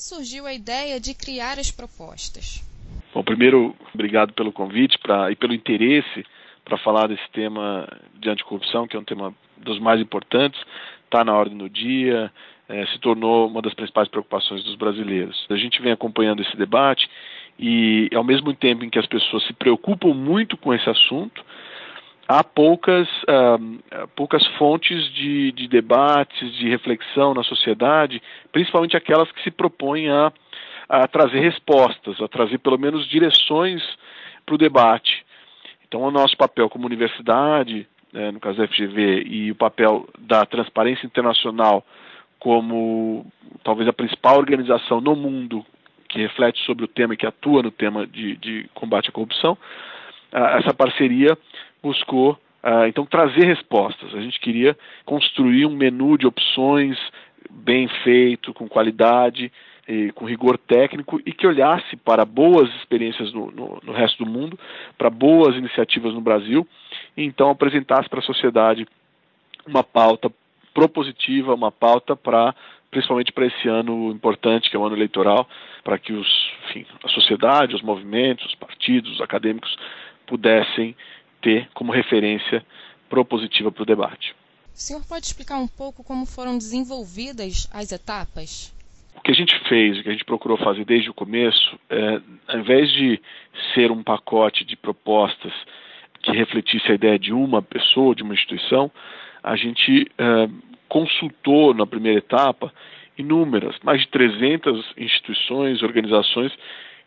surgiu a ideia de criar as propostas? Bom, primeiro, obrigado pelo convite pra, e pelo interesse para falar desse tema de anticorrupção, que é um tema dos mais importantes, está na ordem do dia, é, se tornou uma das principais preocupações dos brasileiros. A gente vem acompanhando esse debate e, ao mesmo tempo em que as pessoas se preocupam muito com esse assunto, há poucas, poucas fontes de, de, debates, de reflexão na sociedade, principalmente aquelas que se propõem a, a trazer respostas, a trazer pelo menos direções para o debate. Então, o nosso papel como universidade, né, no caso da FGV, e o papel da transparência internacional como talvez a principal organização no mundo que reflete sobre o tema e que atua no tema de, de combate à corrupção, uh, essa parceria buscou uh, então trazer respostas. A gente queria construir um menu de opções bem feito, com qualidade, com rigor técnico e que olhasse para boas experiências no, no, no resto do mundo, para boas iniciativas no Brasil, e então apresentasse para a sociedade uma pauta propositiva, uma pauta para principalmente para esse ano importante, que é o ano eleitoral, para que os, enfim, a sociedade, os movimentos, os partidos, os acadêmicos pudessem ter como referência propositiva para o debate. O senhor pode explicar um pouco como foram desenvolvidas as etapas? O que a gente fez, o que a gente procurou fazer desde o começo, é, ao invés de ser um pacote de propostas que refletisse a ideia de uma pessoa, de uma instituição, a gente é, consultou na primeira etapa inúmeras, mais de 300 instituições, organizações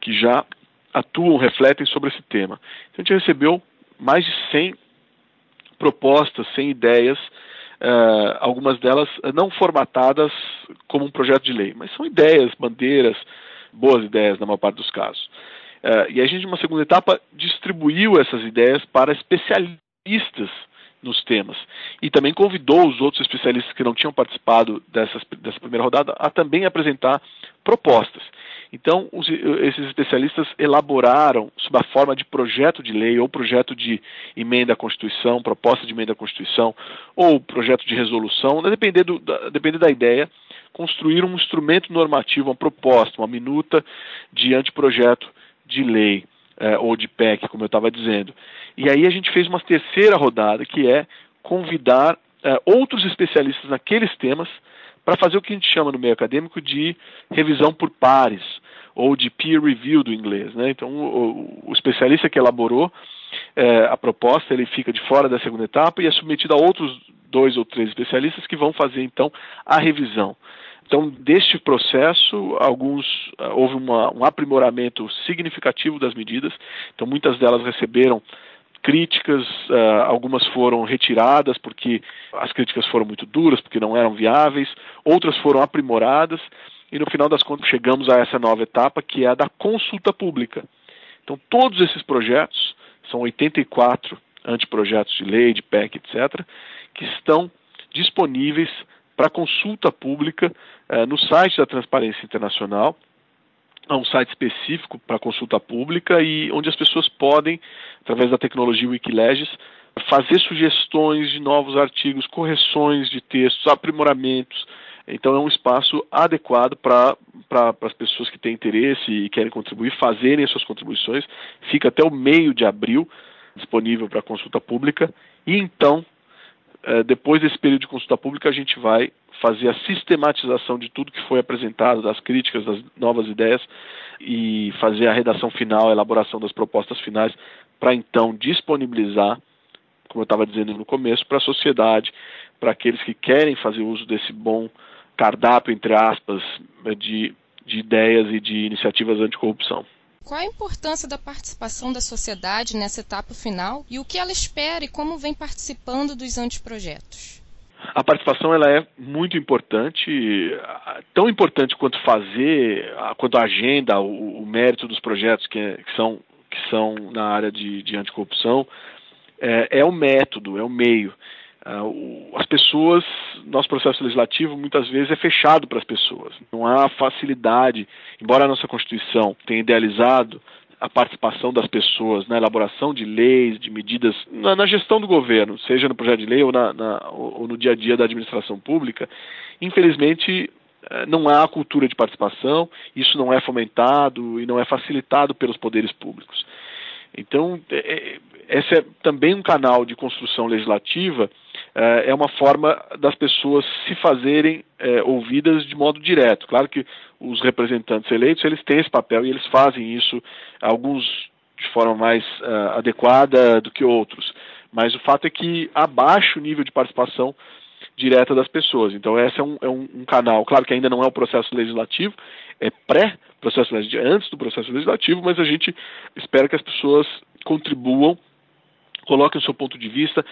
que já atuam, refletem sobre esse tema. Então a gente recebeu mais de 100 propostas, 100 ideias, uh, algumas delas não formatadas como um projeto de lei, mas são ideias, bandeiras, boas ideias na maior parte dos casos. Uh, e a gente, numa segunda etapa, distribuiu essas ideias para especialistas nos temas. E também convidou os outros especialistas que não tinham participado dessas, dessa primeira rodada a também apresentar propostas. Então, os, esses especialistas elaboraram, sob a forma de projeto de lei ou projeto de emenda à Constituição, proposta de emenda à Constituição, ou projeto de resolução, dependendo da, depender da ideia, construíram um instrumento normativo, uma proposta, uma minuta de anteprojeto de lei é, ou de PEC, como eu estava dizendo. E aí a gente fez uma terceira rodada, que é convidar é, outros especialistas naqueles temas para fazer o que a gente chama no meio acadêmico de revisão por pares, ou de peer review do inglês. Né? Então, o, o especialista que elaborou é, a proposta, ele fica de fora da segunda etapa e é submetido a outros dois ou três especialistas que vão fazer, então, a revisão. Então, deste processo, alguns houve uma, um aprimoramento significativo das medidas. Então, muitas delas receberam críticas, uh, algumas foram retiradas porque as críticas foram muito duras, porque não eram viáveis, outras foram aprimoradas e no final das contas chegamos a essa nova etapa que é a da consulta pública. Então, todos esses projetos, são 84 anteprojetos de lei, de PEC, etc., que estão disponíveis para consulta pública eh, no site da Transparência Internacional. Há um site específico para consulta pública e onde as pessoas podem, através da tecnologia Wikileges, fazer sugestões de novos artigos, correções de textos, aprimoramentos. Então é um espaço adequado para as pessoas que têm interesse e querem contribuir, fazerem as suas contribuições. Fica até o meio de abril disponível para consulta pública. E então é, depois desse período de consulta pública, a gente vai fazer a sistematização de tudo que foi apresentado, das críticas, das novas ideias, e fazer a redação final, a elaboração das propostas finais, para então disponibilizar, como eu estava dizendo no começo, para a sociedade, para aqueles que querem fazer uso desse bom cardápio, entre aspas, de, de ideias e de iniciativas anticorrupção. Qual a importância da participação da sociedade nessa etapa final e o que ela espera e como vem participando dos anteprojetos? A participação ela é muito importante, tão importante quanto fazer, quanto a agenda, o, o mérito dos projetos que, que, são, que são na área de, de anticorrupção, é, é o método, é o meio. Uh, as pessoas, nosso processo legislativo muitas vezes é fechado para as pessoas. Não há facilidade, embora a nossa Constituição tenha idealizado a participação das pessoas na elaboração de leis, de medidas, na, na gestão do governo, seja no projeto de lei ou, na, na, ou, no dia a dia da administração pública, infelizmente eh, não há cultura de participação, isso não é fomentado e não é facilitado pelos poderes públicos. Então, é, é, esse é também um canal de construção legislativa, é uma forma das pessoas se fazerem é, ouvidas de modo direto. Claro que os representantes eleitos eles têm esse papel e eles fazem isso, alguns de forma mais uh, adequada do que outros. Mas o fato é que abaixa o nível de participação direta das pessoas. Então, esse é um, é um, um canal, claro que ainda não é o processo legislativo, é pré-processo legislativo, é antes do processo legislativo, mas a gente espera que as pessoas contribuam, coloquem o seu ponto de vista.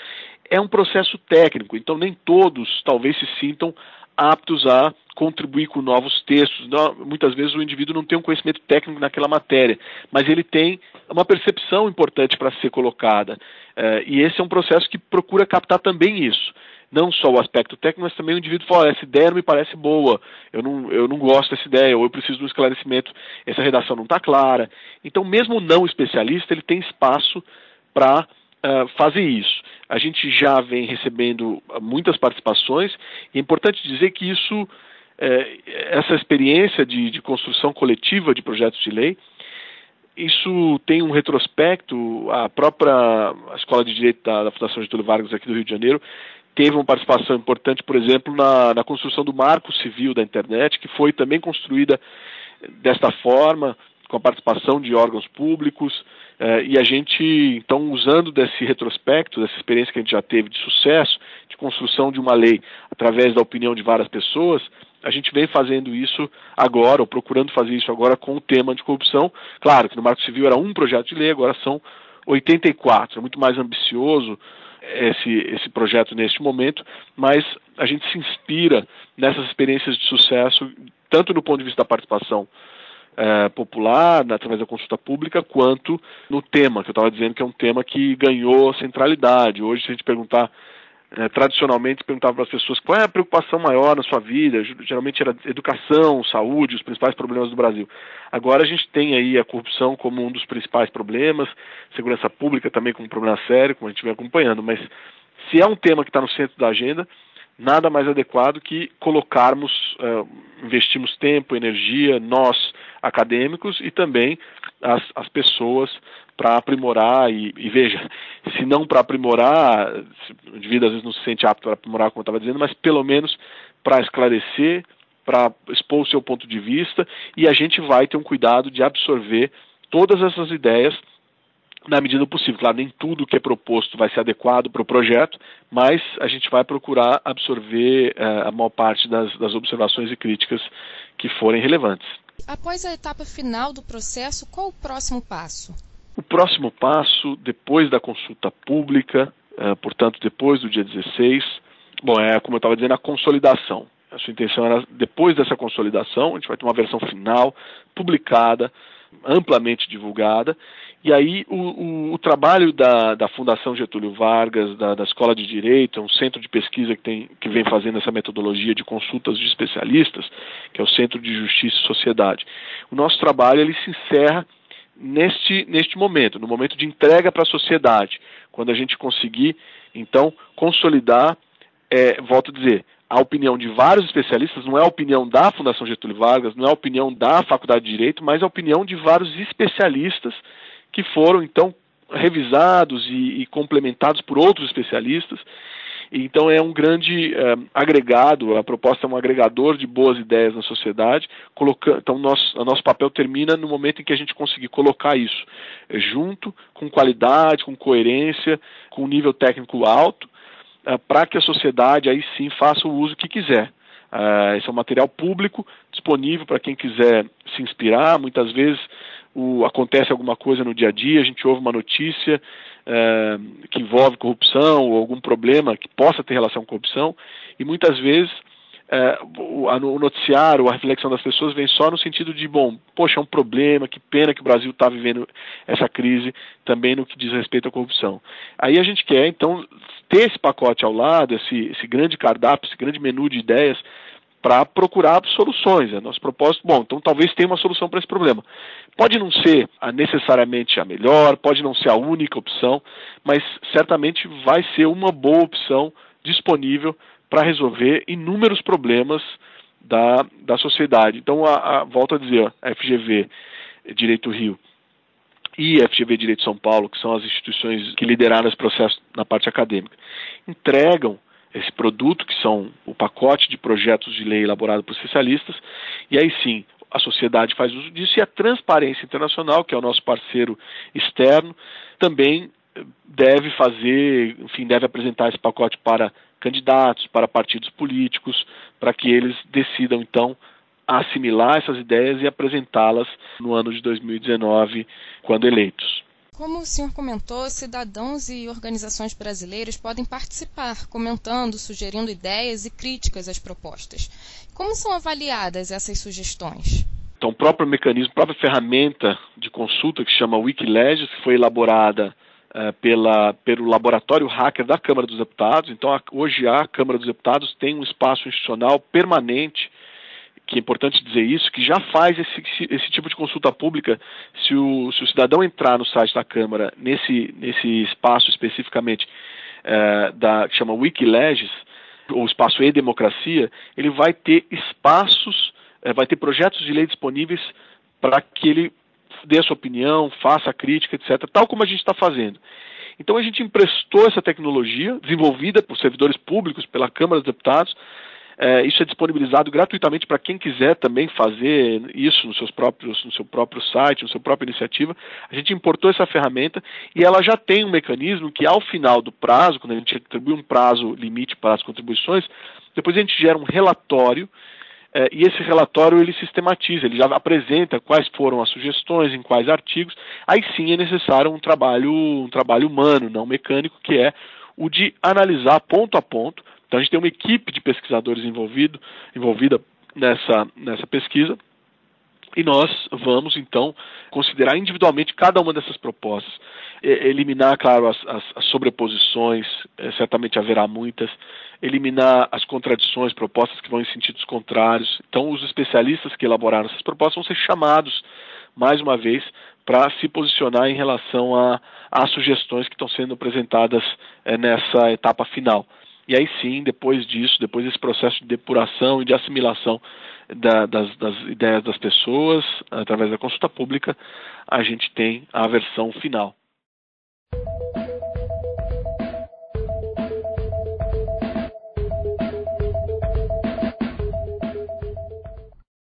É um processo técnico, então nem todos talvez se sintam aptos a contribuir com novos textos. muitas vezes o indivíduo não tem um conhecimento técnico naquela matéria, mas ele tem uma percepção importante para ser colocada. Uh, e esse é um processo que procura captar também isso. Não só o aspecto técnico, mas também o indivíduo fala, essa ideia não me parece boa, eu não, eu não gosto dessa ideia, ou eu preciso de um esclarecimento, essa redação não está clara. Então, mesmo não especialista, ele tem espaço para uh, fazer isso. A gente já vem recebendo muitas participações, e é importante dizer que isso é, essa experiência de, de, construção coletiva de projetos de lei, isso tem um retrospecto, a própria Escola de Direito da, da Fundação Getúlio Vargas aqui do Rio de Janeiro teve uma participação importante, por exemplo, na, na construção do marco civil da internet, que foi também construída desta forma, com a participação de órgãos públicos, eh, e a gente, então, usando desse retrospecto, dessa experiência que a gente já teve de sucesso, de construção de uma lei através da opinião de várias pessoas, a gente vem fazendo isso agora, ou procurando fazer isso agora com o tema de corrupção. Claro que no Marco Civil era um projeto de lei, agora são 84. É muito mais ambicioso esse, esse projeto neste momento, mas a gente se inspira nessas experiências de sucesso, tanto do ponto de vista da participação é, popular, através da consulta pública, quanto no tema, que eu estava dizendo que é um tema que ganhou centralidade. Hoje, se a gente perguntar é, tradicionalmente perguntava para as pessoas qual é a preocupação maior na sua vida, geralmente era educação, saúde, os principais problemas do Brasil. Agora a gente tem aí a corrupção como um dos principais problemas, segurança pública também como um problema sério, como a gente vem acompanhando, mas se é um tema que está no centro da agenda, nada mais adequado que colocarmos, uh, investimos tempo, energia, nós acadêmicos e também as, as pessoas para aprimorar e, e, veja, se não para aprimorar, o indivíduo às vezes não se sente apto para aprimorar, como eu estava dizendo, mas pelo menos para esclarecer, para expor o seu ponto de vista e a gente vai ter um cuidado de absorver todas essas ideias na medida do possível. Claro, nem tudo que é proposto vai ser adequado para o projeto, mas a gente vai procurar absorver uh, a maior parte das, das observações e críticas que forem relevantes. Após a etapa final do processo, qual o próximo passo? O próximo passo, depois da consulta pública, uh, portanto, depois do dia 16, bom, é como eu estava dizendo, a consolidação. A sua intenção era, depois dessa consolidação, a gente vai ter uma versão final, publicada, amplamente divulgada, e aí o, o, o trabalho da, da, Fundação Getúlio Vargas, da, da, Escola de Direito, é um centro de pesquisa que, tem, que vem fazendo essa metodologia de consultas de especialistas, que é o Centro de Justiça e Sociedade. O nosso trabalho ele se encerra neste, neste momento, no momento de entrega para a sociedade, quando a gente conseguir, então, consolidar, é, volto a dizer, a opinião de vários especialistas, não é a opinião da Fundação Getúlio Vargas, não é a opinião da Faculdade de Direito, mas a opinião de vários especialistas que foram então revisados e, e complementados por outros especialistas. Então é um grande é, agregado, a proposta é um agregador de boas ideias na sociedade. Colocando, então nosso, o nosso papel termina no momento em que a gente conseguir colocar isso é, junto, com qualidade, com coerência, com nível técnico alto, para que a sociedade aí sim faça o uso que quiser. Uh, esse é um material público disponível para quem quiser se inspirar. Muitas vezes o, acontece alguma coisa no dia a dia, a gente ouve uma notícia uh, que envolve corrupção ou algum problema que possa ter relação com corrupção, e muitas vezes uh, o, noticiário, a reflexão das pessoas vem só no sentido de, bom, poxa, é um problema, que pena que o Brasil está vivendo essa crise também no que diz respeito à corrupção. Aí a gente quer, então, ter esse pacote ao lado, esse, esse grande cardápio, esse grande menu de ideias para procurar soluções. É nosso propósito, bom, então talvez tenha uma solução para esse problema. Pode não ser necessariamente a melhor, pode não ser a única opção, mas certamente vai ser uma boa opção disponível para resolver inúmeros problemas da, da sociedade. Então, a, a, volto a dizer, a FGV Direito Rio e a FGV Direito São Paulo, que são as instituições que lideraram esse processo na parte acadêmica, entregam esse produto, que são o pacote de projetos de lei elaborado por especialistas, e aí sim a sociedade faz uso disso, e a Transparência Internacional, que é o nosso parceiro externo, também deve fazer, enfim, deve apresentar esse pacote para candidatos, para partidos políticos, para que eles decidam então assimilar essas ideias e apresentá-las no ano de 2019, quando eleitos. Como o senhor comentou, cidadãos e organizações brasileiras podem participar, comentando, sugerindo ideias e críticas às propostas. Como são avaliadas essas sugestões? Então, o próprio mecanismo, a própria ferramenta de consulta que chama Wikilegius, que foi elaborada pela, pelo laboratório hacker da Câmara dos Deputados. Então, a, hoje a Câmara dos Deputados tem um espaço institucional permanente que é importante dizer isso, que já faz esse, esse tipo de consulta pública se o, se o, cidadão entrar no site da Câmara, nesse, nesse espaço especificamente uh, da, que chama Wikileges, ou espaço e-democracia, ele vai ter espaços, uh, vai ter projetos de lei disponíveis para que ele dê sua opinião, faça crítica, etc., tal como a gente está fazendo. Então a gente emprestou essa tecnologia, desenvolvida por servidores públicos, pela Câmara dos Deputados, é, isso é disponibilizado gratuitamente para quem quiser também fazer isso nos seus próprios, no seu próprio site, no seu própria iniciativa. A gente importou essa ferramenta e ela já tem um mecanismo que, ao final do prazo, quando a gente atribui um prazo limite para as contribuições, depois a gente gera um relatório é, e esse relatório ele sistematiza, ele já apresenta quais foram as sugestões, em quais artigos. Aí sim é necessário um trabalho, um trabalho humano, não mecânico, que é o de analisar ponto a ponto então a gente tem uma equipe de pesquisadores envolvido, envolvida nessa, nessa pesquisa e nós vamos então considerar individualmente cada uma dessas propostas, eliminar, claro, as, as, as sobreposições, é, certamente haverá muitas, eliminar as contradições, propostas que vão em sentidos contrários. Então, os especialistas que elaboraram essas propostas vão ser chamados mais uma vez para se posicionar em relação às sugestões que estão sendo apresentadas é, nessa etapa final. E aí sim, depois disso, depois desse processo de depuração e de assimilação da, das, das, ideias das pessoas, através da consulta pública, a gente tem a versão final.